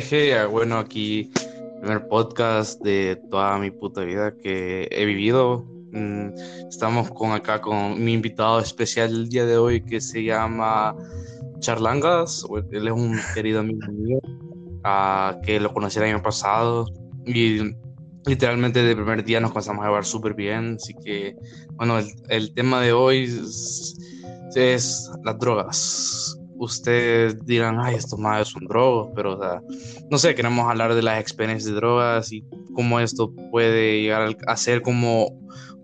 Jeje, bueno, aquí primer podcast de toda mi puta vida que he vivido. Mm, estamos con acá con mi invitado especial el día de hoy que se llama Charlangas. Él es un querido amigo mío uh, que lo conocí el año pasado y literalmente de primer día nos pasamos a llevar súper bien. Así que, bueno, el, el tema de hoy es las drogas ustedes dirán, ay, estos madres son drogos, pero, o sea, no sé, queremos hablar de las experiencias de drogas y cómo esto puede llegar a ser como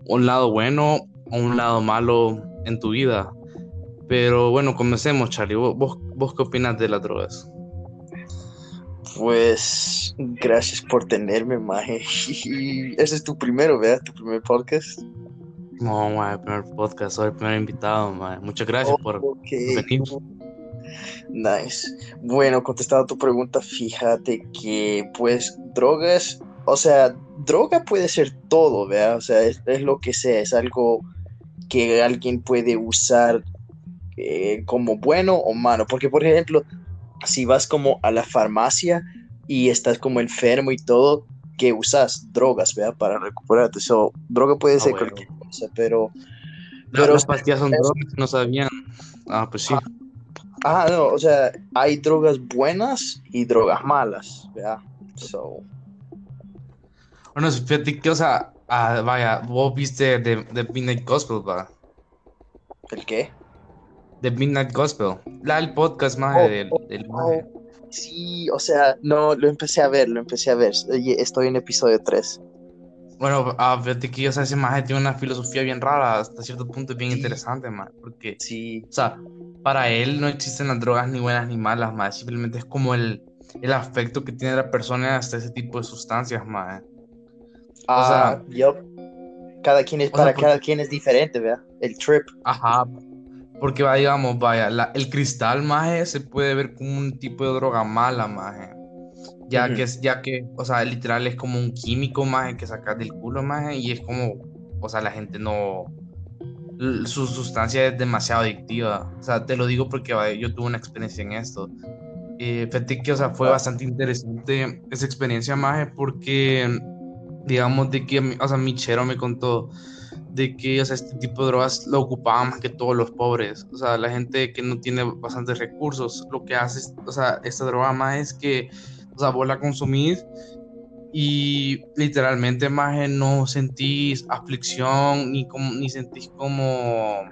un lado bueno o un lado malo en tu vida. Pero bueno, comencemos, Charlie. ¿Vos, vos qué opinas de las drogas? Pues gracias por tenerme, Maje. Ese es tu primero, ¿verdad? Tu primer podcast. No, el primer podcast, soy el primer invitado, maje. Muchas gracias por venir. Nice. Bueno, contestando a tu pregunta, fíjate que pues drogas, o sea, droga puede ser todo, ¿verdad? O sea, es, lo que sea, es algo que alguien puede usar eh, como bueno o malo. Porque, por ejemplo, si vas como a la farmacia y estás como enfermo y todo, que usas drogas, ¿verdad? Para recuperarte. So, droga puede ah, ser cualquier cosa, pero... pero las pastillas son drogas, no sabían. Ah, pues sí. Ah, no, o sea, hay drogas buenas y drogas malas, ¿verdad? So. Bueno, fíjate que, o sea, ah, vaya, vos viste The, Midnight Gospel, ¿va? ¿El qué? The Midnight Gospel, la el podcast más oh, del, oh, oh. Sí, o sea, no, lo empecé a ver, lo empecé a ver. Estoy en episodio 3. Bueno, ah, fíjate que, o sea, ese maje tiene una filosofía bien rara, hasta cierto punto bien interesante, man, porque, sí. o sea, para él no existen las drogas ni buenas ni malas, más simplemente es como el, el afecto que tiene la persona hasta ese tipo de sustancias, más. Ah, o sea, yo, cada quien es, para cada quien es diferente, ¿verdad? El trip. Ajá, porque va, digamos, vaya, el cristal, más se puede ver como un tipo de droga mala, más ya que es, ya que, o sea, literal es como un químico, más que sacas del culo, más y es como, o sea, la gente no, su sustancia es demasiado adictiva. O sea, te lo digo porque yo tuve una experiencia en esto. Eh, que, o sea, fue bastante interesante esa experiencia, más porque, digamos, de que, o sea, mi chero me contó de que, o sea, este tipo de drogas lo ocupaban más que todos los pobres. O sea, la gente que no tiene bastantes recursos, lo que hace, o sea, esta droga más es que, o sea, vos la consumís y literalmente más no sentís aflicción ni como ni sentís como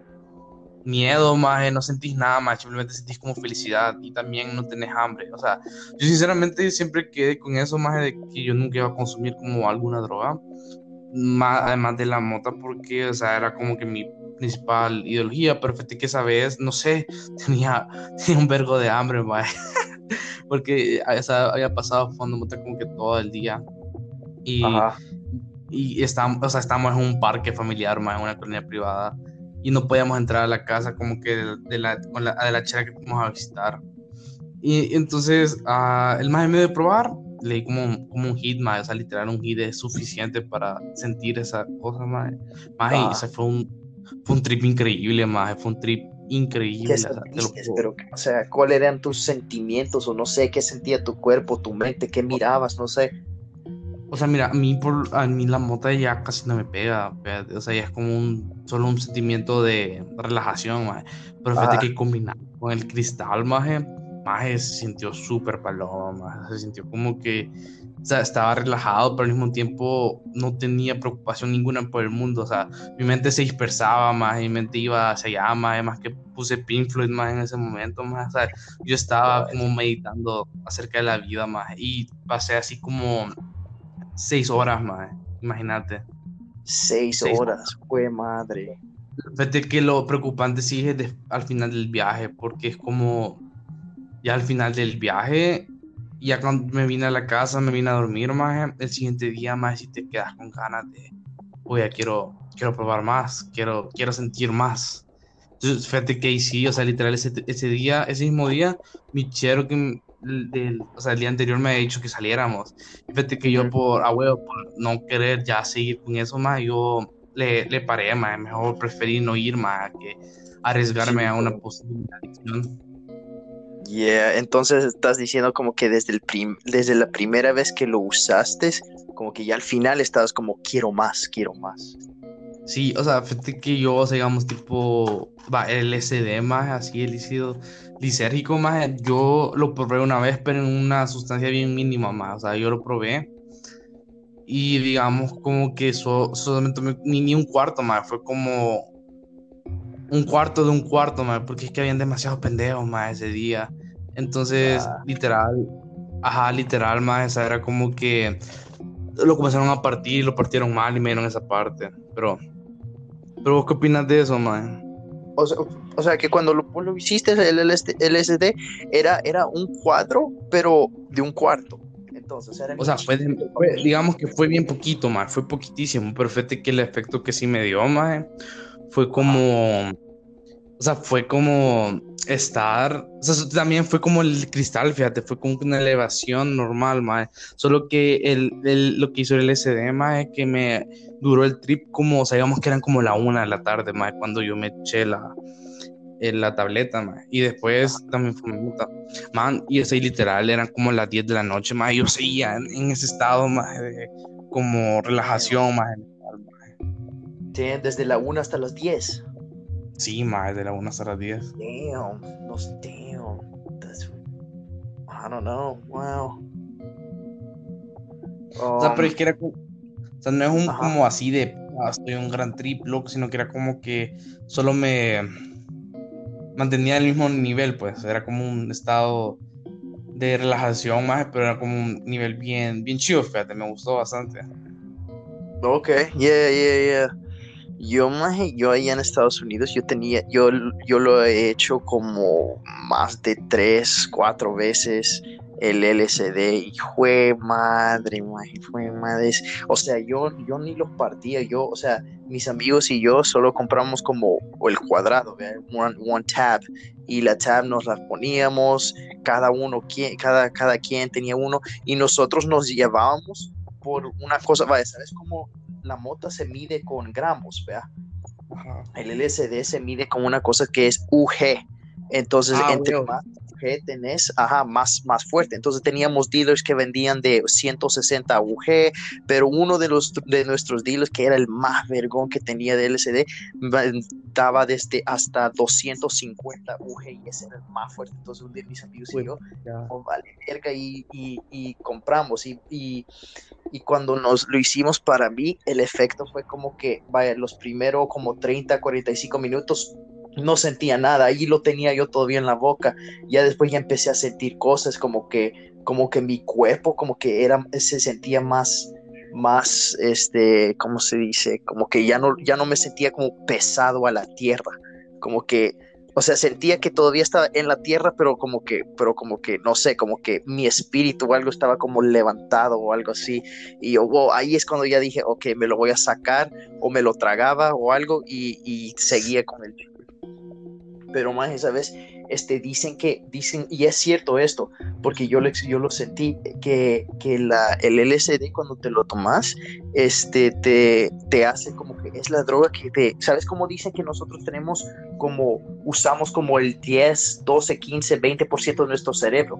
miedo más no sentís nada más simplemente sentís como felicidad y también no tenés hambre. O sea yo sinceramente siempre quedé con eso más de que yo nunca iba a consumir como alguna droga más, además de la mota porque o sea era como que mi principal ideología pero fíjate que esa vez no sé tenía, tenía un vergo de hambre más porque había pasado fondo como que todo el día. Y, y estamos, o sea, estamos en un parque familiar, más en una colonia privada, y no podíamos entrar a la casa como que de la, con la, de la chica que fuimos a visitar. Y entonces uh, el más en medio de probar, leí como, como un hit, más, o sea, literal un hit es suficiente para sentir esa cosa, más. más y ese fue un, fue un trip increíble, más, fue un trip increíble. pero, o sea, ¿cuáles eran tus sentimientos o no sé qué sentía tu cuerpo, tu mente, qué mirabas, no sé? O sea, mira, a mí, por, a mí la mota ya casi no me pega, o sea, ya es como un, solo un sentimiento de relajación, maje. pero fíjate que combinado con el cristal, maje, maje se sintió súper paloma, se sintió como que o sea, estaba relajado, pero al mismo tiempo no tenía preocupación ninguna por el mundo. O sea, mi mente se dispersaba más, mi mente iba hacia allá más, además que puse Pink Floyd más en ese momento más. O sea, yo estaba como meditando acerca de la vida más y pasé así como seis horas más, imagínate. Seis, horas, fue madre. Fíjate que lo preocupante sí es al final del viaje, porque es como ya al final del viaje ya cuando me vine a la casa, me vine a dormir, más el siguiente día, más si te quedas con ganas de, oye, quiero, quiero probar más, quiero, quiero sentir más. Entonces, fíjate que sí, o sea, literal, ese, ese día, ese mismo día, mi chero que, del, o sea, el día anterior me había dicho que saliéramos. fíjate que yo por, a huevo, por no querer ya seguir con eso más, yo le, le paré, más, mejor preferí no ir más que arriesgarme a una posible adicción. Yeah, entonces estás diciendo como que desde, el desde la primera vez que lo usaste, como que ya al final estabas como quiero más, quiero más. Sí, o sea, fíjate que yo, digamos, tipo, va, el SD más, así, el líquido lisérgico más, yo lo probé una vez, pero en una sustancia bien mínima más, o sea, yo lo probé y digamos como que eso solamente ni, ni un cuarto más, fue como un cuarto de un cuarto más, porque es que habían demasiados pendejos más ese día. Entonces, literal, ajá, literal más, esa era como que lo comenzaron a partir, lo partieron mal y me dieron esa parte, pero pero vos qué opinas de eso, man? O sea, que cuando lo, hiciste el LSD era, era un cuadro, pero de un cuarto. Entonces, o sea, fue, digamos que fue bien poquito, más, fue poquitísimo, pero fíjate que el efecto que sí me dio, más, fue como, o sea, fue como estar, o sea, también fue como el cristal, fíjate, fue como una elevación normal, más, solo que el, lo que hizo el LSD, más, es que me duró el trip como, o sea, digamos que eran como la una de la tarde, más, cuando yo me eché la, en la tableta, más, y después también fue man, y ese literal eran como las 10 de la noche, más, yo seguía en, ese estado, más, de como relajación, más, Sí, desde la una hasta las 10. Sí, más de la 1 hasta las 10. Damn, no, damn. That's, I don't know, wow. o sea, pero es um, que era como, o sea, no es un como así de, ah, estoy un gran trip, loco, sino que era como que solo me mantenía el mismo nivel, pues, era como un estado de relajación más, pero era como un nivel bien, bien chido, fíjate, me gustó bastante. Ok, yeah, yeah, yeah. Yo, yo ahí en Estados Unidos, yo tenía, yo, yo lo he hecho como más de tres, cuatro veces el LCD y fue madre, fue madre. O sea, yo, yo ni los partía, yo, o sea, mis amigos y yo solo compramos como el cuadrado, one, one, tab, y la tab nos la poníamos, cada uno, cada, cada quien tenía uno, y nosotros nos llevábamos por una cosa, vaya, ¿sabes cómo la mota se mide con gramos, vea. El LSD se mide con una cosa que es UG. Entonces, ah, entre más tenés, ajá, más, más fuerte. Entonces teníamos dealers que vendían de 160 UG, pero uno de, los, de nuestros dealers, que era el más vergón que tenía de LSD, daba desde hasta 250 UG y ese era el más fuerte. Entonces un de mis amigos y yo, oh, vale, verga, y, y, compramos. Y, y, y, cuando nos lo hicimos para mí, el efecto fue como que, vaya, los primeros como 30, 45 minutos no sentía nada, ahí lo tenía yo todavía en la boca, ya después ya empecé a sentir cosas como que, como que mi cuerpo, como que era, se sentía más, más, este, ¿cómo se dice? Como que ya no, ya no me sentía como pesado a la tierra, como que, o sea, sentía que todavía estaba en la tierra, pero como que, pero como que, no sé, como que mi espíritu o algo estaba como levantado o algo así. Y yo, ahí es cuando ya dije, ok, me lo voy a sacar o me lo tragaba o algo y, y seguía con el pero más ¿sabes? Este, dicen que, dicen, y es cierto esto, porque yo, yo lo sentí, que, que la, el LSD cuando te lo tomas, este, te, te hace como que es la droga que te, ¿sabes cómo dicen que nosotros tenemos como, usamos como el 10, 12, 15, 20% de nuestro cerebro?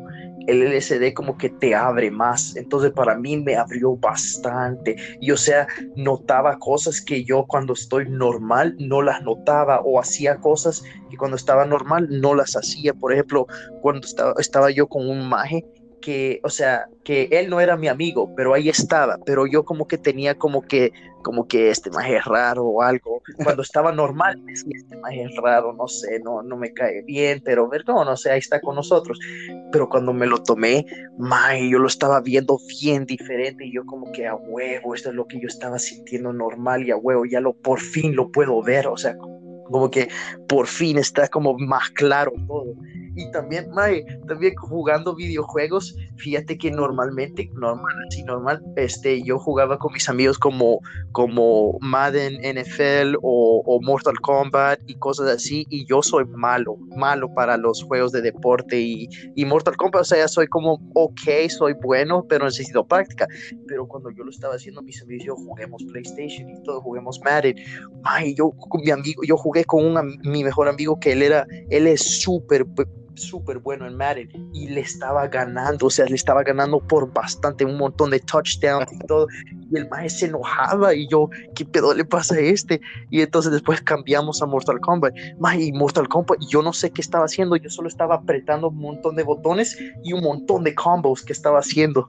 El LSD como que te abre más. Entonces para mí me abrió bastante. Y o sea, notaba cosas que yo cuando estoy normal no las notaba o hacía cosas que cuando estaba normal no las hacía. Por ejemplo, cuando estaba, estaba yo con un maje que, o sea, que él no era mi amigo, pero ahí estaba, pero yo como que tenía como que, como que este más es raro o algo. Cuando estaba normal, decía, este más es raro, no sé, no, no me cae bien, pero no, no sé, ahí está con nosotros. Pero cuando me lo tomé, mae, yo lo estaba viendo bien diferente y yo como que a huevo, esto es lo que yo estaba sintiendo normal y a huevo, ya lo, por fin lo puedo ver, o sea, como que por fin está como más claro todo. Y también, Mae, también jugando videojuegos, fíjate que normalmente, normal, así normal, este, yo jugaba con mis amigos como, como Madden NFL o, o, Mortal Kombat y cosas así, y yo soy malo, malo para los juegos de deporte y, y Mortal Kombat, o sea, soy como, ok, soy bueno, pero necesito práctica. Pero cuando yo lo estaba haciendo, mis amigos, yo juguemos PlayStation y todo, juguemos Madden, Mae, yo con mi amigo, yo jugué con un, mi mejor amigo que él era, él es súper súper bueno en Madden y le estaba ganando, o sea, le estaba ganando por bastante, un montón de touchdowns y todo. Y el maestro se enojaba y yo, ¿qué pedo le pasa a este? Y entonces después cambiamos a Mortal Kombat. y Mortal Kombat, yo no sé qué estaba haciendo, yo solo estaba apretando un montón de botones y un montón de combos que estaba haciendo.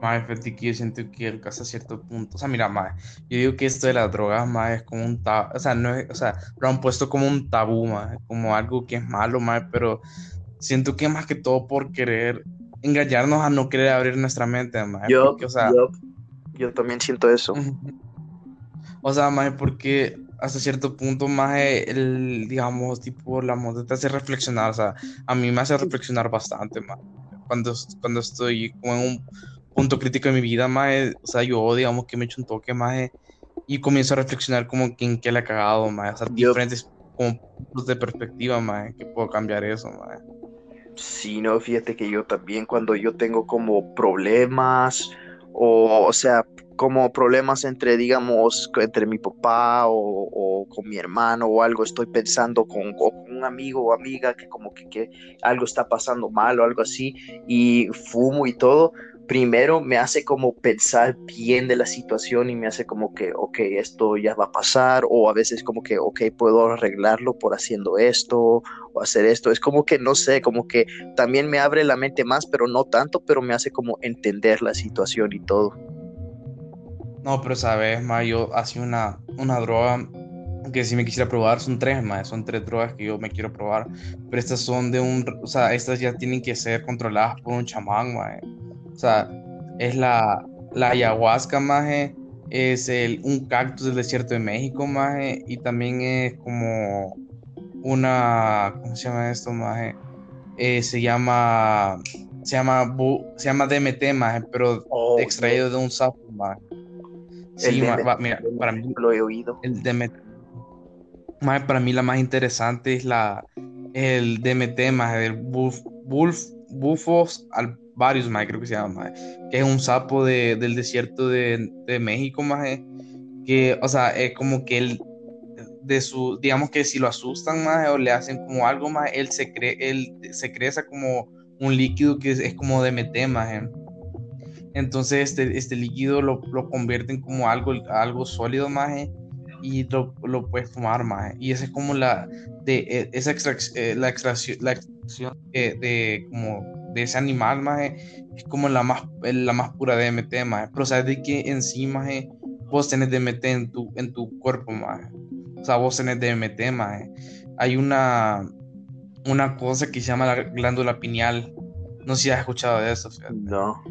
Más que yo siento que hasta cierto punto, o sea, mira, más, yo digo que esto de las drogas, más, es como un tabú, o sea, no es, o sea, lo han puesto como un tabú, más, como algo que es malo, más, pero siento que más que todo por querer engañarnos a no querer abrir nuestra mente, más, yo, o sea, yo, también siento eso. o sea, más, porque hasta cierto punto, más, el, digamos, tipo, la moda te hace reflexionar, o sea, a mí me hace reflexionar bastante, más, cuando, cuando estoy como en un punto crítico de mi vida, más, o sea, yo digamos que me echo un toque más y comienzo a reflexionar como en qué le ha cagado, más, o sea, diferentes como puntos de perspectiva, más, que puedo cambiar eso, más. Sí, no, fíjate que yo también cuando yo tengo como problemas o, o sea, como problemas entre, digamos, entre mi papá o, con mi hermano o algo, estoy pensando con, con, un amigo o amiga que como que, que algo está pasando mal o algo así y fumo y todo, primero me hace como pensar bien de la situación y me hace como que, ok, esto ya va a pasar, o a veces como que, ok, puedo arreglarlo por haciendo esto o hacer esto. Es como que, no sé, como que también me abre la mente más, pero no tanto, pero me hace como entender la situación y todo. No, pero sabes, ma, yo hacía una, una droga que si me quisiera probar, son tres, más son tres drogas que yo me quiero probar, pero estas son de un, o sea, estas ya tienen que ser controladas por un chamán, ma, o sea, es la, la ayahuasca, maje, es el, un cactus del desierto de México, maje, y también es como una, ¿cómo se llama esto, maje? Eh, se llama, se llama, se llama DMT, maje, pero oh, extraído de un sapo, maje. Sí, mira, para mí lo he oído. El DMT. Maje, para mí la más interesante es la, el DMT, maje, el buf, bufos al varios, más creo que se llama, que es un sapo de, del desierto de, de México, más que, o sea, es como que él, de su, digamos que si lo asustan más o le hacen como algo más, él se cree, él se crece como un líquido que es, como de más entonces este, este líquido lo, lo convierten como algo, algo sólido más y lo, lo, puedes fumar más y esa es como la de e, esa eh, la extracción la extracción de, de como de ese animal, más es como la más, la más pura DMT, más Pero sabes de que encima vos tenés DMT en tu, en tu cuerpo, más O sea, vos tenés DMT, más Hay una, una cosa que se llama la glándula pineal. No sé si has escuchado de eso, No.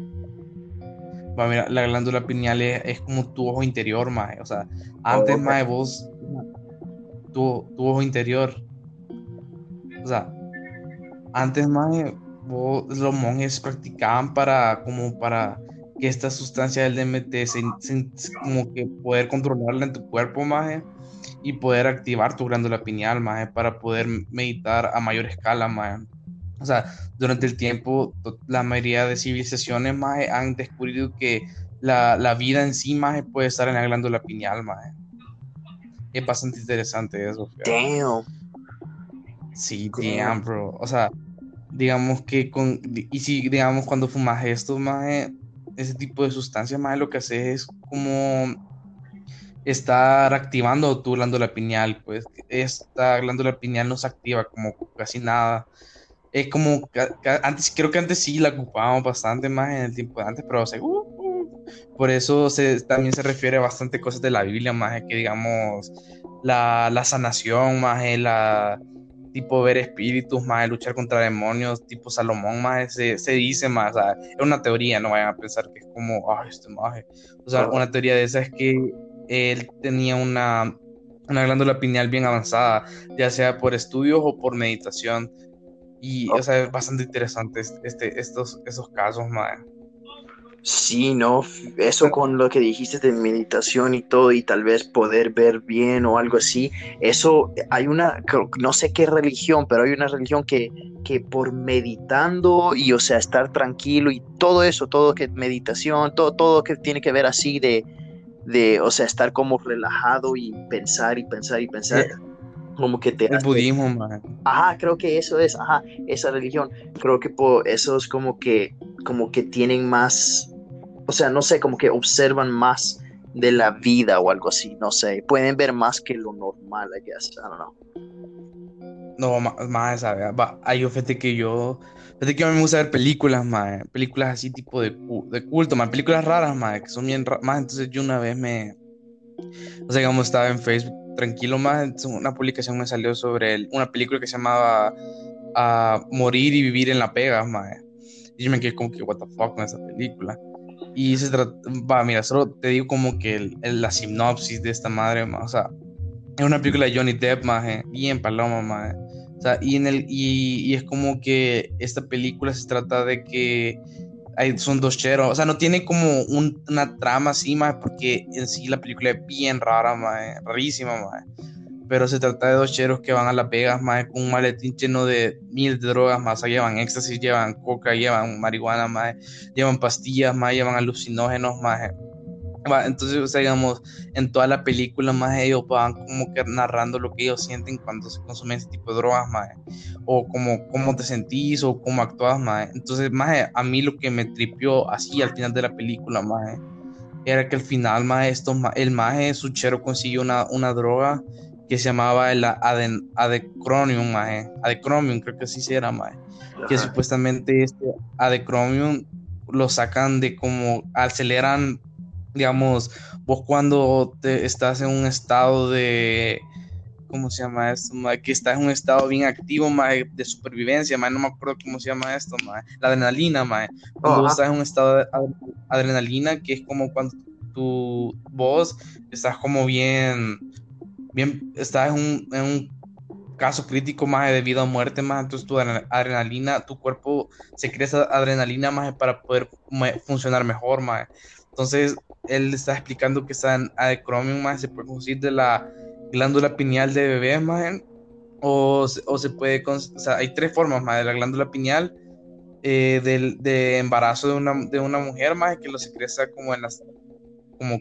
mira, la glándula pineal es, como tu ojo interior, más O sea, antes, más vos, tu, tu ojo interior. O sea, antes, más los monjes practicaban para como para que esta sustancia del DMT se, como que poder controlarla en tu cuerpo más y poder activar tu glándula pineal más para poder meditar a mayor escala más o sea durante el tiempo la mayoría de civilizaciones más han descubierto que la, la, vida en sí puede estar en la glándula pineal más es bastante interesante eso damn. Sí damn bro. O sea digamos que con, y si digamos cuando fumas esto, más ese tipo de sustancias, más lo que hace es como estar activando tu glándula pineal, pues esta glándula pineal no se activa como casi nada. Es como, antes, creo que antes sí la ocupábamos bastante más en el tiempo de antes, pero uh, uh, por eso también se refiere a bastante cosas de la Biblia, más que digamos la, la sanación, más la tipo ver espíritus, más luchar contra demonios, tipo Salomón, más se, se dice más, o sea, es una teoría, no vayan a pensar que es como, ay, este maje. O sea, una teoría de esa es que él tenía una, una glándula pineal bien avanzada, ya sea por estudios o por meditación. Y, o sea, es bastante interesante este, estos, esos casos, más. Sí, no, eso con lo que dijiste de meditación y todo y tal vez poder ver bien o algo así, eso hay una, no sé qué religión, pero hay una religión que, que por meditando y o sea, estar tranquilo y todo eso, todo que meditación, todo, todo que tiene que ver así de, de, o sea, estar como relajado y pensar y pensar y pensar. como que te el budismo, maje. Ajá, creo que eso es, ajá, esa religión. Creo que por eso es como que, como que tienen más, o sea, no sé, como que observan más de la vida o algo así, no sé, pueden ver más que lo normal, I guess, I don't know. No, más, esa, va, hay fíjate que yo, fíjate que a mí me gusta ver películas, más películas así tipo de, de culto, más películas raras, más que son bien más entonces yo una vez me, o sea, digamos, estaba en Facebook tranquilo, más una publicación me salió sobre una película que se llamaba a Morir y Vivir en la Pega, más y yo me quedé como que, what the fuck con esa película. Y se trata, va, mira, solo te digo como que el, la sinopsis de esta madre, o sea, es una película de Johnny Depp, más bien paloma, más o sea, y, en el, y, y, es como que esta película se trata de que hay, son dos cheros, o sea, no tiene como un, una trama así, más porque en sí la película es bien rara, más rarísima, más pero se trata de dos cheros que van a Las Vegas, más con un maletín lleno de mil drogas, más llevan éxtasis, llevan coca, llevan marihuana, más llevan pastillas, más llevan alucinógenos, más entonces, digamos, en toda la película, más ellos van como que narrando lo que ellos sienten cuando se consumen ese tipo de drogas, más, o como cómo te sentís o cómo actúas, más. Entonces, más, a mí lo que me tripió así al final de la película, más, era que al final, más, esto, el más, su chero consiguió una, una droga que se llamaba el aden, adecromium, maje. Adecromium, creo que así se era, maje. Que supuestamente este adecromium lo sacan de como aceleran, digamos, vos cuando te estás en un estado de, ¿cómo se llama esto? Que estás en un estado bien activo, maje, de supervivencia, maje. no me acuerdo cómo se llama esto, maje. la adrenalina, maje. cuando estás en un estado de adrenalina, que es como cuando tu voz estás como bien bien, estás en un, caso crítico más de vida o muerte, más entonces tu adrenalina, tu cuerpo se crea esa adrenalina más para poder funcionar mejor, más. Entonces, él está explicando que esa adecromium más se puede de la glándula pineal de bebé, más, o, o se puede, o sea, hay tres formas más de la glándula pineal. Eh, del, de embarazo de una, de una mujer más que lo secreta como en las como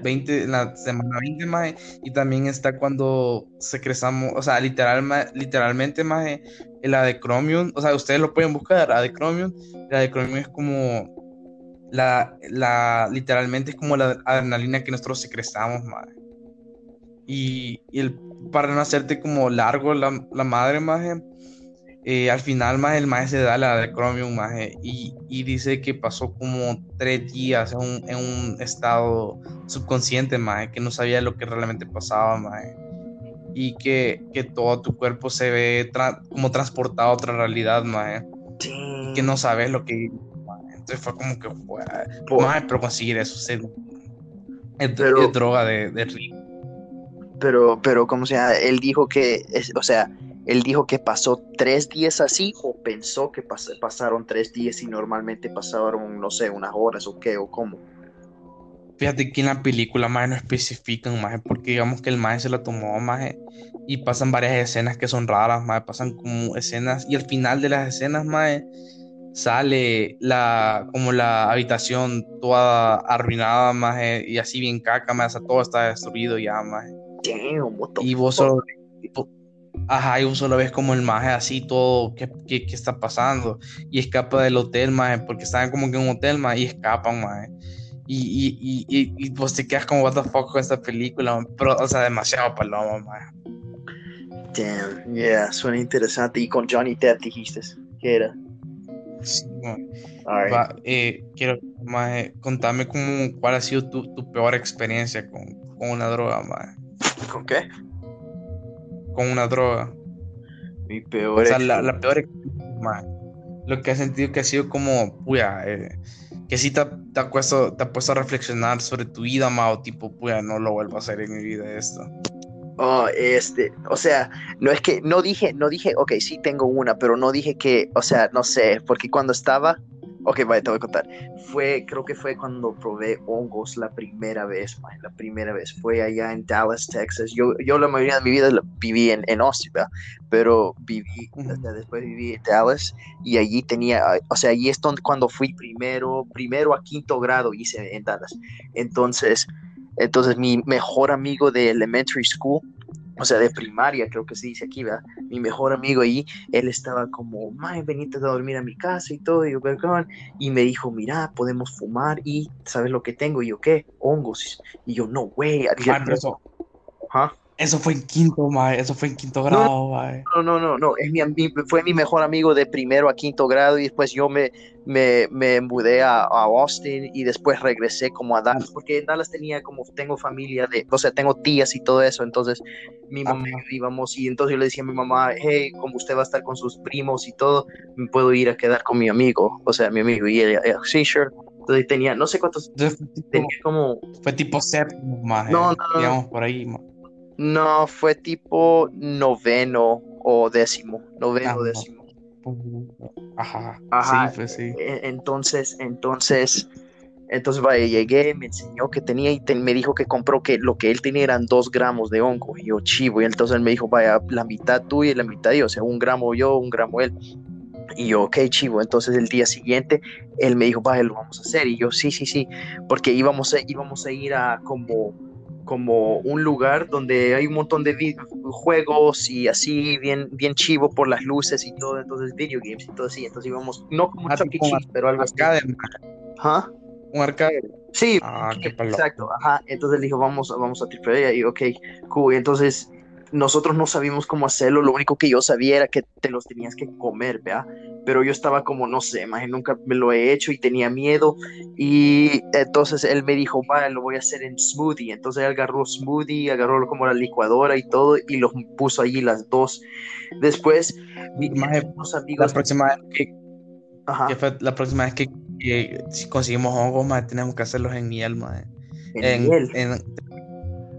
20, en la semana 20 más, y también está cuando secretamos, o sea, literal, literalmente más el adecromium, o sea, ustedes lo pueden buscar, adecromium, el adecromium es como la, la, literalmente es como la adrenalina que nosotros secretamos, más. Y, el, para no hacerte como largo la, la madre, más eh, al final más el maestro se da la de Chromium más y, y, dice que pasó como tres días en un, en un estado subconsciente más que no sabía lo que realmente pasaba más y que, que, todo tu cuerpo se ve como transportado a otra realidad más y que no sabes lo que entonces fue como que más pero conseguir eso es, es, droga de, de pero pero como sea él dijo que es, o sea él dijo que pasó tres días así o pensó que pasaron tres días y normalmente pasaron, no sé, unas horas o qué o cómo. Fíjate que en la película más no especifican más porque digamos que el más se lo tomó más y pasan varias escenas que son raras, más pasan como escenas y al final de las escenas más sale la como la habitación toda arruinada más y así bien caca más, todo está destruido ya más. y vos solo, Ajá, y vos solo ves como el maje así todo, ¿qué, qué, qué está pasando? Y escapa del hotel, maje, porque están como que en un hotel, maje, y escapan, maje. Y, y, y, y, vos te quedas como, what the fuck con esta película, pero, o sea, demasiado paloma, maje. Damn, yeah, suena interesante. Y con Johnny Depp dijiste, ¿qué era? Sí, Va, eh, quiero, maje, contame cómo, cuál ha sido tu, tu peor experiencia con, con una droga, maje. ¿Con qué? Con una droga. Mi peor. O sea, la, peor Lo que ha sentido que ha sido como, puya, eh, que sí te, te, ha puesto, te ha puesto a reflexionar sobre tu vida, o tipo, puya, no lo vuelvo a hacer en mi vida esto. Oh, este, o sea, no es que, no dije, no dije, ok, sí tengo una, pero no dije que, o sea, no sé, porque cuando estaba, Ok, vaya, te voy a contar. Fue, creo que fue cuando probé hongos la primera vez, man, la primera vez. Fue allá en Dallas, Texas. Yo, yo la mayoría de mi vida viví en, en Austin, pero viví, después viví en Dallas y allí tenía, o sea, allí es donde, cuando fui primero, primero a quinto grado hice en Dallas. Entonces, entonces mi mejor amigo de elementary school o sea, de primaria, creo que se dice aquí, ¿verdad? Mi mejor amigo ahí, él estaba como, mae, venite a dormir a mi casa y todo, y yo, perdón, y me dijo, mira, podemos fumar y, ¿sabes lo que tengo? Y yo, ¿qué? Hongos. Y yo, no, güey. Eso, eso fue en quinto, mae, eso fue en quinto grado, mae. No, no, no, no, es mi, fue mi mejor amigo de primero a quinto grado y después yo me, me, me mudé a, a, Austin y después regresé como a Dallas, porque en Dallas tenía como, tengo familia, de, o sea, tengo tías y todo eso, entonces mi mamá íbamos y entonces yo le decía a mi mamá, hey, como usted va a estar con sus primos y todo, me puedo ir a quedar con mi amigo, o sea, mi amigo, y ella, sí, sure. Entonces tenía, no sé cuántos, tenía como... Fue tipo séptimo, más, no, no, no, digamos, por ahí, más. No, fue tipo noveno o décimo, noveno o décimo. Ajá, Ajá. Sí, sí. E, entonces, entonces, entonces, vaya, llegué, me enseñó que tenía y me dijo que compró que lo que él tenía eran dos gramos de hongo. Y yo, chivo, y entonces él me dijo, vaya, la mitad tuya y la mitad yo, o sea, un gramo yo, un gramo él. Y yo, ok, chivo. Entonces el día siguiente él me dijo, vaya, lo vamos a hacer. Y yo, sí, sí, sí, porque íbamos a, íbamos a ir a como como un lugar donde hay un montón de juegos y así bien, bien chivo por las luces y todo, entonces video games y todo así, entonces íbamos, no como Chuck E. Cheese, pero algo arcade. así. ¿Ah? Un arcade. Sí, ah, exacto, ajá, entonces le dijo, vamos, vamos a triple y ok, cool, entonces nosotros no sabíamos cómo hacerlo, lo único que yo sabía era que te los tenías que comer, ¿vea? Pero yo estaba como, no sé, más nunca me lo he hecho y tenía miedo y entonces él me dijo, vale, lo voy a hacer en smoothie, entonces él agarró smoothie, agarró como la licuadora y todo y los puso allí las dos. Después, unos amigos... La próxima vez que, la próxima vez que, si conseguimos hongos, más tenemos que hacerlos en miel, más. En, miel. En,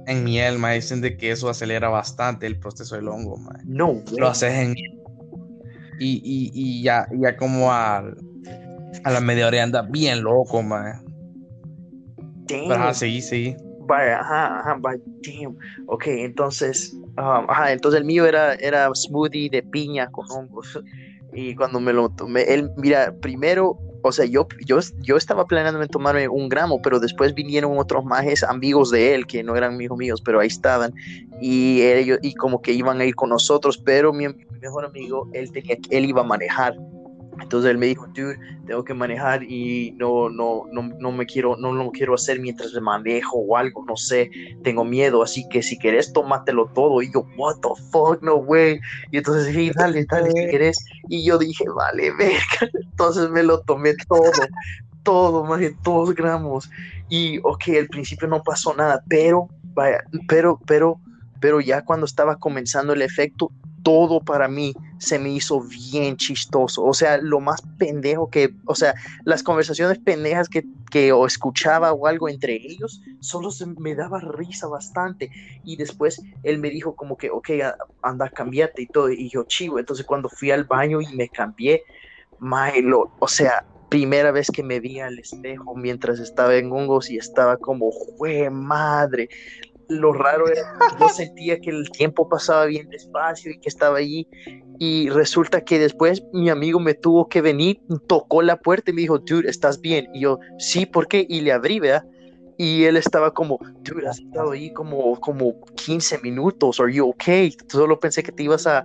en miel, ma, dicen de que eso acelera bastante el proceso del hongo, ma. No, Lo haces en miel. Y, y, y ya, ya como a, a la media hora anda bien loco, ma. Pero ajá, seguí. Vaya, ajá, ajá, vaya, damn. Ok, entonces, um, ajá, entonces el mío era, era smoothie de piña con hongos. Y cuando me lo tomé, él, mira, primero o sea, yo, yo, yo estaba planeando tomarme un gramo, pero después vinieron otros majes amigos de él, que no eran amigos míos, pero ahí estaban, y ellos, y como que iban a ir con nosotros, pero mi, mi mejor amigo, él tenía, él iba a manejar, entonces él me dijo, dude, tengo que manejar y no, no, no, no me quiero, no lo quiero hacer mientras me manejo o algo, no sé, tengo miedo, así que si querés, tómatelo todo. Y yo, what the fuck, no way. Y entonces dije, dale, dale, si querés. Y yo dije, vale, verga. Entonces me lo tomé todo, todo, más de dos gramos. Y, ok, al principio no pasó nada, pero, vaya, pero, pero, pero ya cuando estaba comenzando el efecto, todo para mí se me hizo bien chistoso. O sea, lo más pendejo que, o sea, las conversaciones pendejas que, que o escuchaba o algo entre ellos, solo se me daba risa bastante. Y después él me dijo como que, ok, anda, cambiate y todo. Y yo, chivo. Entonces cuando fui al baño y me cambié, Milo, o sea, primera vez que me vi al espejo mientras estaba en hongos y estaba como, jue madre, lo raro era que yo sentía que el tiempo pasaba bien despacio y que estaba allí. Y resulta que después mi amigo me tuvo que venir, tocó la puerta y me dijo, dude, ¿estás bien? Y yo, sí, ¿por qué? Y le abrí, ¿verdad? Y él estaba como, dude, has estado ahí como, como 15 minutos, are you okay? Solo pensé que te ibas a,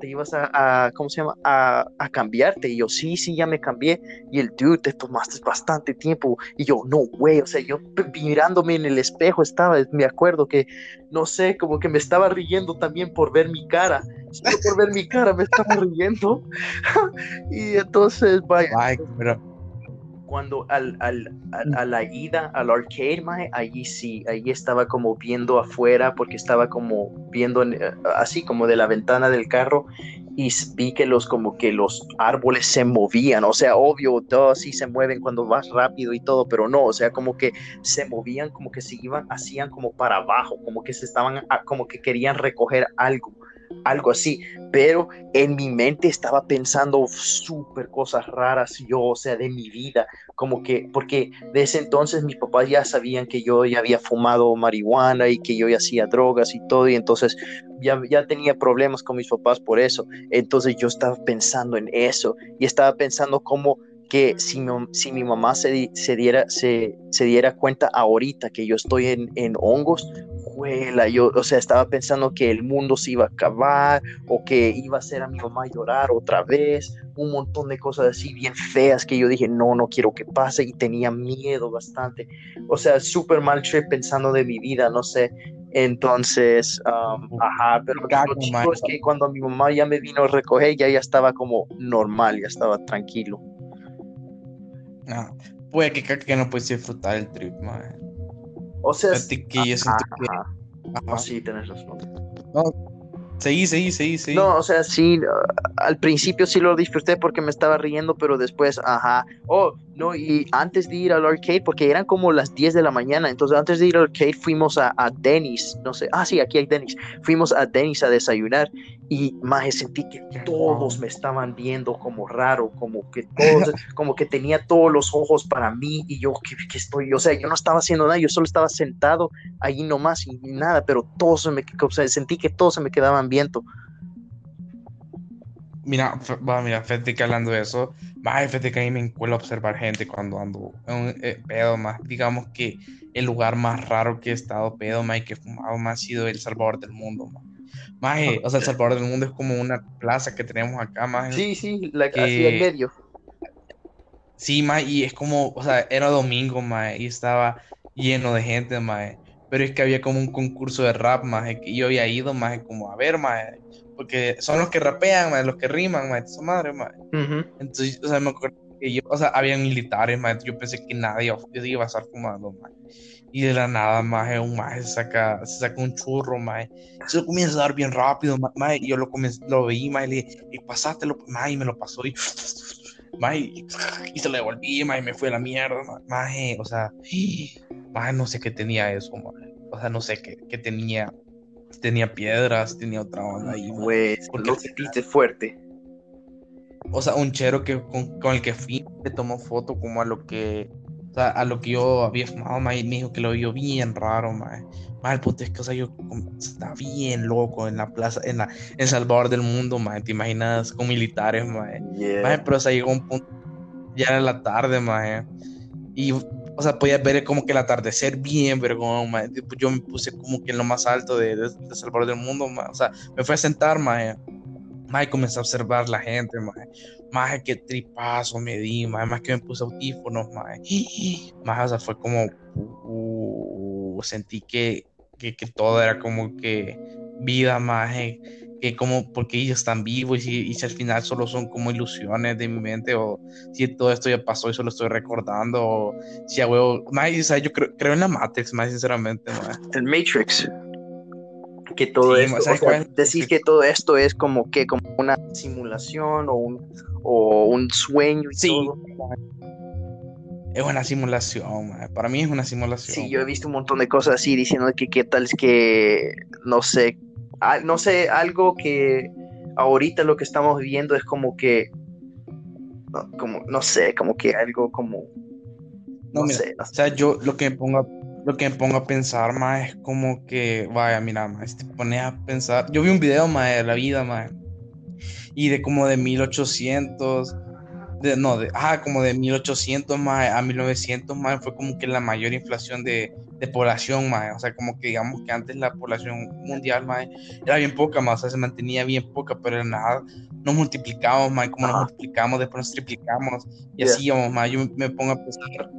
te ibas a, ¿cómo se llama? A, a, cambiarte. Y yo, sí, sí, ya me cambié. Y el dude, te tomaste bastante tiempo. Y yo, no, güey, o sea, yo mirándome en el espejo estaba, me acuerdo que, no sé, como que me estaba riendo también por ver mi cara. Solo por ver mi cara me estaba riendo. y entonces, vaya. Ay, pero cuando al, al, a la ida al arcade, mae, allí sí, allí estaba como viendo afuera porque estaba como viendo eh, así como de la ventana del carro y vi que los como que los árboles se movían, o sea, obvio, todos sí se mueven cuando vas rápido y todo, pero no, o sea, como que se movían, como que se iban, hacían como para abajo, como que se estaban, ah, como que querían recoger algo algo así, pero en mi mente estaba pensando súper cosas raras yo, o sea, de mi vida, como que, porque de ese entonces mis papás ya sabían que yo ya había fumado marihuana y que yo ya hacía drogas y todo, y entonces ya, ya tenía problemas con mis papás por eso, entonces yo estaba pensando en eso y estaba pensando cómo que si, si mi mamá se, se diera, se, se, diera cuenta ahorita que yo estoy en, en hongos, juela, yo, o sea, estaba pensando que el mundo se iba a acabar o que iba a hacer a mi mamá llorar otra vez, un montón de cosas así bien feas que yo dije, no, no quiero que pase y tenía miedo bastante. O sea, súper mal trip pensando de mi vida, no sé. Entonces, um, ajá, pero lo chico es que cuando mi mamá ya me vino a recoger, ya ya estaba como normal, ya estaba tranquilo. Ah, puede que, que no puedes disfrutar el trip, man. O sea, que yo siento que... Ajá. sí, tenés razón. No, Seguí, seguí, seguí, seguí. No, o sea, sí, al principio sí lo disfruté porque me estaba riendo, pero después, ajá. Oh, no, y antes de ir al arcade, porque eran como las 10 de la mañana, entonces antes de ir al arcade fuimos a, a Denny's, no sé, ah, sí, aquí hay Denny's. Fuimos a Denny's a desayunar y más sentí que todos me estaban viendo como raro, como que todos, como que tenía todos los ojos para mí y yo que, estoy, o sea, yo no estaba haciendo nada, yo solo estaba sentado ahí nomás y, nada, pero todos me, o sea, sentí que todos se me quedaban viendo. Mira, va, mira, fíjate que hablando de eso, va, fíjate que a mí me encuentro a observar gente cuando ando en eh, pedo más, digamos que el lugar más raro que he estado pedo más y que he fumado más ha sido El Salvador del mundo, más Maje, o sea, El Salvador del Mundo es como una plaza que tenemos acá, más. Sí, sí, la que hacía en medio. Sí, más, y es como, o sea, era domingo, más, y estaba lleno de gente, más. Pero es que había como un concurso de rap, más, que yo había ido, más, como a ver, más, porque son los que rapean, más, los que riman, más, esa madre, más. Entonces, o sea, me acuerdo que yo, o sea, había militares, más, yo pensé que nadie iba a estar fumando, más y de la nada, más un maje se saca, se saca un churro, se lo comienza a dar bien rápido, más y yo lo, lo vi, más y le dije, y pasátelo, y me lo pasó, y, más y, se lo devolví, más y me fue a la mierda, más o sea, más no sé qué tenía eso, más o sea, no sé qué, qué tenía, tenía piedras, tenía otra onda ahí, pues, porque lo sentiste fuerte. O sea, un chero que, con, con el que fui, le tomó foto como a lo que a lo que yo había fumado, mae, me dijo que lo vio bien raro, mae. Mae, el puto es que, o sea, yo estaba bien loco en la plaza, en la en Salvador del Mundo, mae. ¿Te imaginas con militares, mae? pero, o sea, llegó un punto, ya era la tarde, mae. Y, o sea, podía ver como que el atardecer bien, vergón, mae. Yo me puse como que en lo más alto de, de, Salvador del Mundo, mae. O sea, me fui a sentar, mae. Mae, comencé a observar la gente, mae más que tripazo me di, más, que me puse audífonos, más, más o sea, fue como, uh, sentí que, que, que, todo era como que vida, más, que como, porque ellos están vivos y si, al final solo son como ilusiones de mi mente, o si todo esto ya pasó y solo estoy recordando, o si a huevo, más, o sea, yo creo, creo en la Matrix, más sinceramente, más. El Matrix que todo esto, decís que todo esto es como que como una simulación o un, o un sueño y sí. todo. Es una simulación, para mí es una simulación. Sí, yo he visto un montón de cosas así diciendo que qué tal es que, no sé, no sé, algo que ahorita lo que estamos viviendo es como que, no, como, no sé, como que algo como, no, sé, O sea, yo lo que me pongo, lo que me pongo a pensar, más es como que, vaya, mira, más, te pones a pensar, yo vi un video, más de la vida, más y de como de 1800, de, no, de, ah, como de 1800 más a 1900 más fue como que la mayor inflación de, de población más, o sea, como que digamos que antes la población mundial más era bien poca más, o sea, se mantenía bien poca, pero nada, nos multiplicamos más, como nos multiplicamos, después nos triplicamos y así íbamos más, yo me pongo a pensar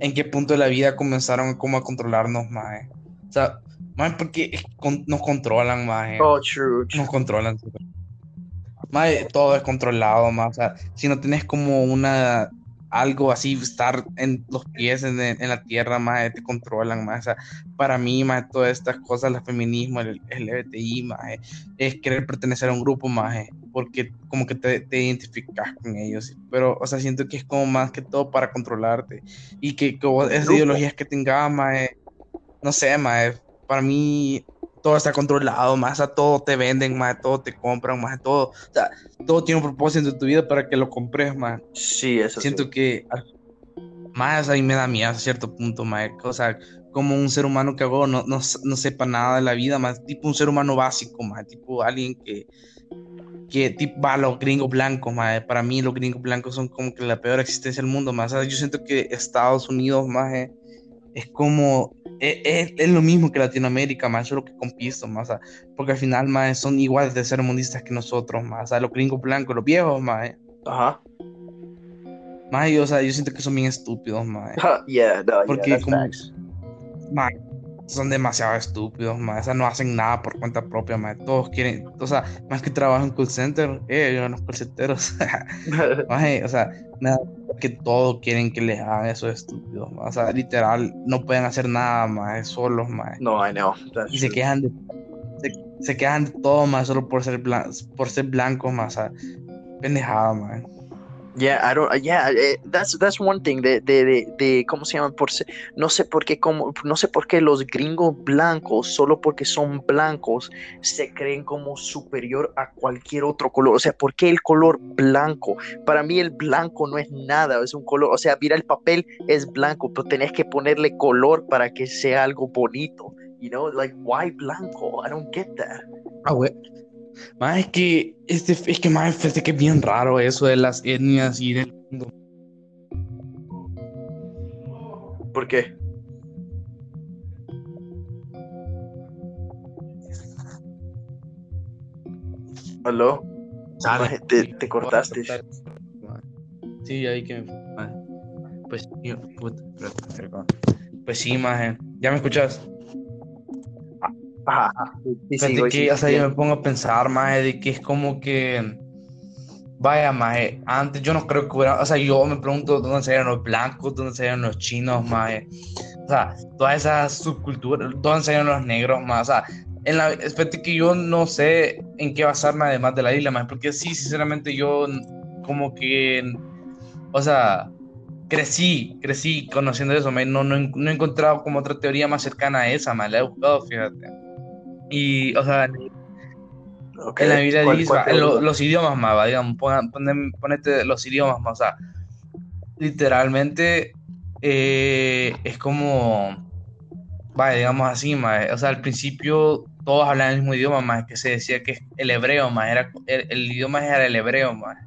en qué punto de la vida comenzaron como a controlarnos más, o sea, más porque nos controlan más, oh, true, nos controlan todo es controlado, más. O sea, si no tienes como una algo así, estar en los pies en, la tierra, más te controlan más. O sea, para mí, más todas estas cosas, el feminismo, el, LGBTI, más es querer pertenecer a un grupo más, porque como que te, te, identificas con ellos. Pero, o sea, siento que es como más que todo para controlarte y que, que esas ideologías que tengas, más, no sé, más, para mí todo está controlado, más a todo te venden, más todo te compran, más todo, o sea, todo tiene un propósito en tu vida para que lo compres, más. Sí, eso Siento que más ahí me da miedo a cierto punto, más, o sea, como un ser humano que hago no, no, no, sepa nada de la vida, más tipo un ser humano básico, más tipo alguien que que tipo, va, los gringos blancos, mae, para mí los gringos blancos son como que la peor existencia del mundo, más. yo siento que Estados Unidos, más es como, es, es, lo mismo que Latinoamérica, más, solo que con pisto, más, porque al final, más, son iguales de ser mundistas que nosotros, más, los gringos blancos, los viejos, más. Ajá. Más, o sea, yo siento que son bien estúpidos, más. yeah, no, porque como, son demasiado estúpidos, más. Sea, no hacen nada por cuenta propia, más. Todos quieren, o sea, más que trabajan en call center, eh, yo no call centeros. o sea, nada, que todos quieren que les hagan esos estúpidos. O sea, literal, no pueden hacer nada más, solos, más. No, I know. y se quejan de, se, quejan de todo, más, solo por ser, por ser blancos, más. O sea, pendejada, más. Yeah, I don't, yeah, that's, that's one thing de, de, de, ¿cómo se llama? Por, no sé por qué, como, no sé por qué los gringos blancos, solo porque son blancos, se creen como superior a cualquier otro color. O sea, ¿por qué el color blanco? Para mí el blanco no es nada, es un color, o sea, mira el papel es blanco, pero tenés que ponerle color para que sea algo bonito. You know, like, why blanco? I don't get that. Ah, más es que, este, es que más es que es bien raro eso de las etnias y del mundo. ¿Por qué? ¿Aló? te, te cortaste. Sí, ahí que Pues, pues sí, más. ¿Ya me escuchas? Que, o sea, yo me pongo a pensar, más de que es como que, vaya, más antes yo no creo que hubiera, o sea, yo me pregunto dónde salieron los blancos, dónde salieron los chinos, más, o sea, todas esas subculturas, dónde salieron los negros, más, o sea, en la, espérate que yo no sé en qué basarme además de la isla, más, porque sí, sinceramente yo como que, o sea, crecí, crecí conociendo eso, no, no, no, he encontrado como otra teoría más cercana a esa, más, la he buscado, fíjate. Y, o sea, en la Biblia dice, los idiomas más, digamos, ponete los idiomas más, o sea, literalmente eh, es como, vaya, digamos así, más, o sea, al principio todos hablaban el mismo idioma, más que se decía que el hebreo, más, era, el, idioma era el hebreo, más.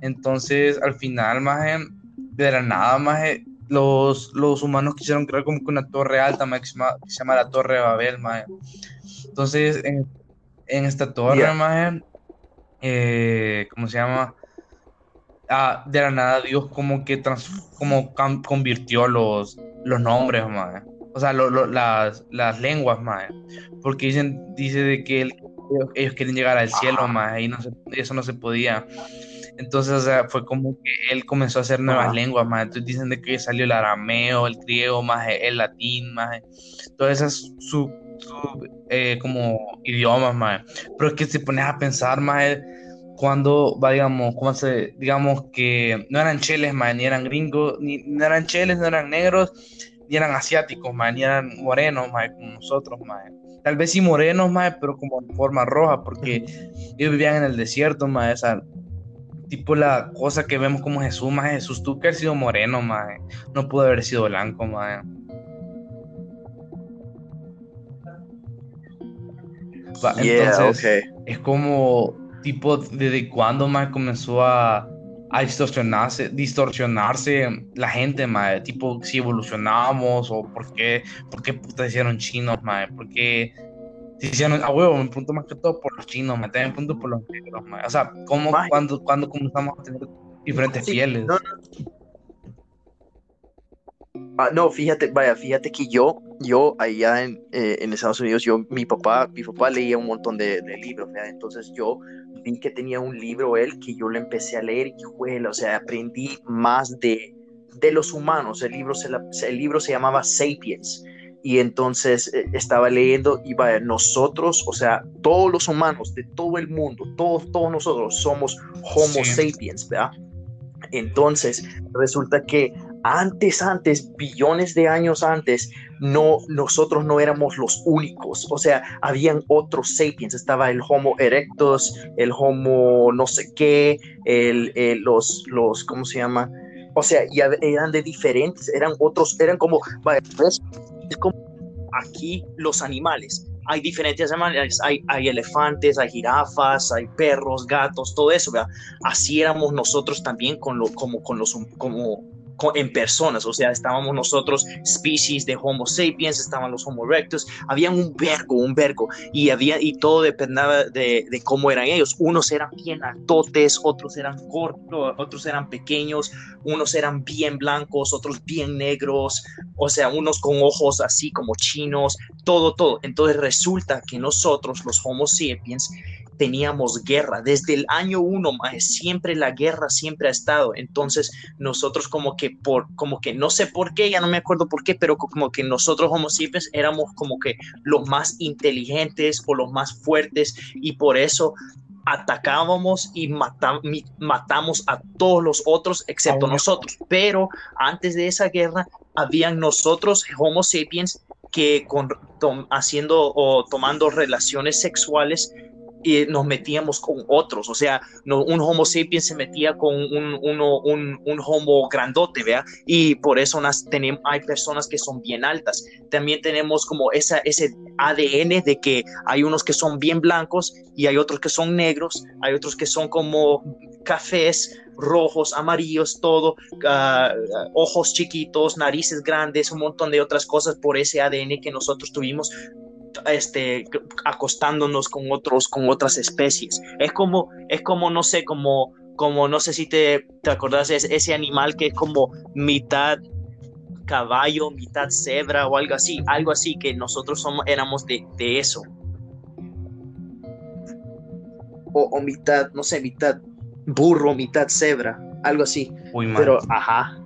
Entonces, al final, más, de la nada, más, los, los humanos quisieron crear como que una torre alta, más, que se llama, la Torre de Babel, más entonces, en, esta torre, eh, ¿cómo se llama? Ah, de la nada Dios como que como convirtió los, los nombres, O sea, las, las, lenguas, más Porque dicen, dice de que ellos quieren llegar al cielo, más y no eso no se podía. Entonces, o sea, fue como que él comenzó a hacer nuevas lenguas, más. Entonces dicen de que salió el arameo, el griego, más el latín, más. Todas esas sub eh, como idiomas, más. Pero es que si pones a pensar, más cuando, digamos, como se, digamos que no eran cheles, más, ni eran gringos, ni no eran cheles, no eran negros, ni eran asiáticos, más, ni eran morenos, más, como nosotros, más. Tal vez sí morenos, más, pero como en forma roja, porque ellos vivían en el desierto, más, esa tipo la cosa que vemos como Jesús, más Jesús, tú que has sido moreno, más, no pudo haber sido blanco, Entonces, es como, tipo, desde cuándo más comenzó a, a distorsionarse, distorsionarse la gente, más tipo, si evolucionamos o por qué, por qué puta hicieron chinos, más porque si hicieron, a huevo, me punto más que todo por los chinos, me también punto por los negros, o sea, ¿cómo, cuando, cuando comenzamos a tener diferentes pieles? Ah, no, fíjate, vaya, fíjate que yo, yo allá en, eh, en Estados Unidos, yo, mi papá, mi papá leía un montón de, libros, entonces yo vi que tenía un libro él que yo le empecé a leer y, bueno, o sea, aprendí más de, de los humanos. El libro se, el libro se llamaba Sapiens y entonces eh, estaba leyendo y vaya, nosotros, o sea, todos los humanos de todo el mundo, todos, todos nosotros somos Homo sapiens, ¿verdad? Entonces, resulta que antes, antes, billones de años antes, no, nosotros no éramos los únicos. O sea, habían otros sapiens. Estaba el Homo erectus, el Homo no sé qué, el, los, los, ¿cómo se llama? O sea, ya eran de diferentes, eran otros, eran como, es como aquí los animales. hay diferentes animales, hay, hay elefantes, hay jirafas, hay perros, gatos, todo eso, ¿verdad? Así éramos nosotros también con lo, como, con los, como, en personas, o sea, estábamos nosotros, species de Homo sapiens, estaban los Homo erectus, habían un vergo, un vergo, y había, y todo dependía de, de, cómo eran ellos. Unos eran bien altotes, otros eran cortos, otros eran pequeños, unos eran bien blancos, otros bien negros, o sea, unos con ojos así como chinos, todo, todo. Entonces resulta que nosotros, los Homo sapiens, teníamos guerra. Desde el año uno, siempre la guerra siempre ha estado. Entonces, nosotros como que por, como que no sé por qué, ya no me acuerdo por qué, pero como que nosotros Homo sapiens éramos como que los más inteligentes o los más fuertes y por eso atacábamos y matamos a todos los otros excepto nosotros. Pero antes de esa guerra, habían nosotros, Homo sapiens, que con, haciendo o tomando relaciones sexuales y nos metíamos con otros, o sea, no, un Homo sapiens se metía con un, Homo grandote, ¿vea? Y por eso nas, tenemos, hay personas que son bien altas. También tenemos como esa, ese ADN de que hay unos que son bien blancos y hay otros que son negros, hay otros que son como cafés, rojos, amarillos, todo, uh, ojos chiquitos, narices grandes, un montón de otras cosas por ese ADN que nosotros tuvimos este, acostándonos con otros, con otras especies. Es como, es como, no sé, como, como, no sé si te, te acordás, es ese animal que es como mitad caballo, mitad cebra o algo así, algo así que nosotros somos, éramos de, de eso. O, o, mitad, no sé, mitad burro, mitad cebra, algo así. Muy mal. Pero, ajá.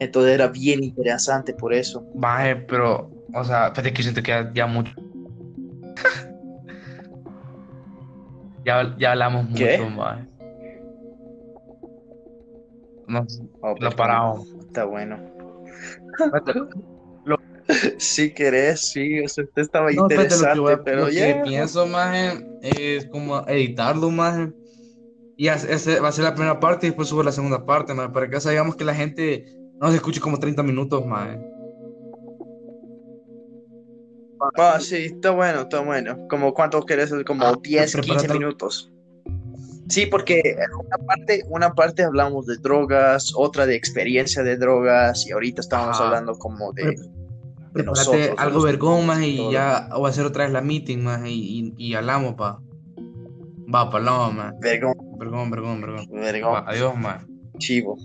Entonces era bien interesante por eso. Vaya, pero o sea, espérate que siento que ya mucho. ya, ya hablamos mucho más. No, oh, lo paramos. Está bueno. Si querés, sí, o sea, usted estaba interesante, pero ya. que pienso más es como editarlo más. Y ese va a ser la primera parte y después sube la segunda parte, para que sabíamos que la gente no se escuche como 30 minutos más. Ah, sí, está bueno, está bueno. Como cuánto querés, como 10, ah, 15 minutos. Sí, porque una parte, una parte hablamos de drogas, otra de experiencia de drogas, y ahorita estamos hablando como de, de nosotros. Algo vergón más y ya voy a hacer otra vez la meeting más y, y, hablamos pa. Va, paloma. Vergón. Vergón, vergón, vergón. Vergón. adiós más. Chivo.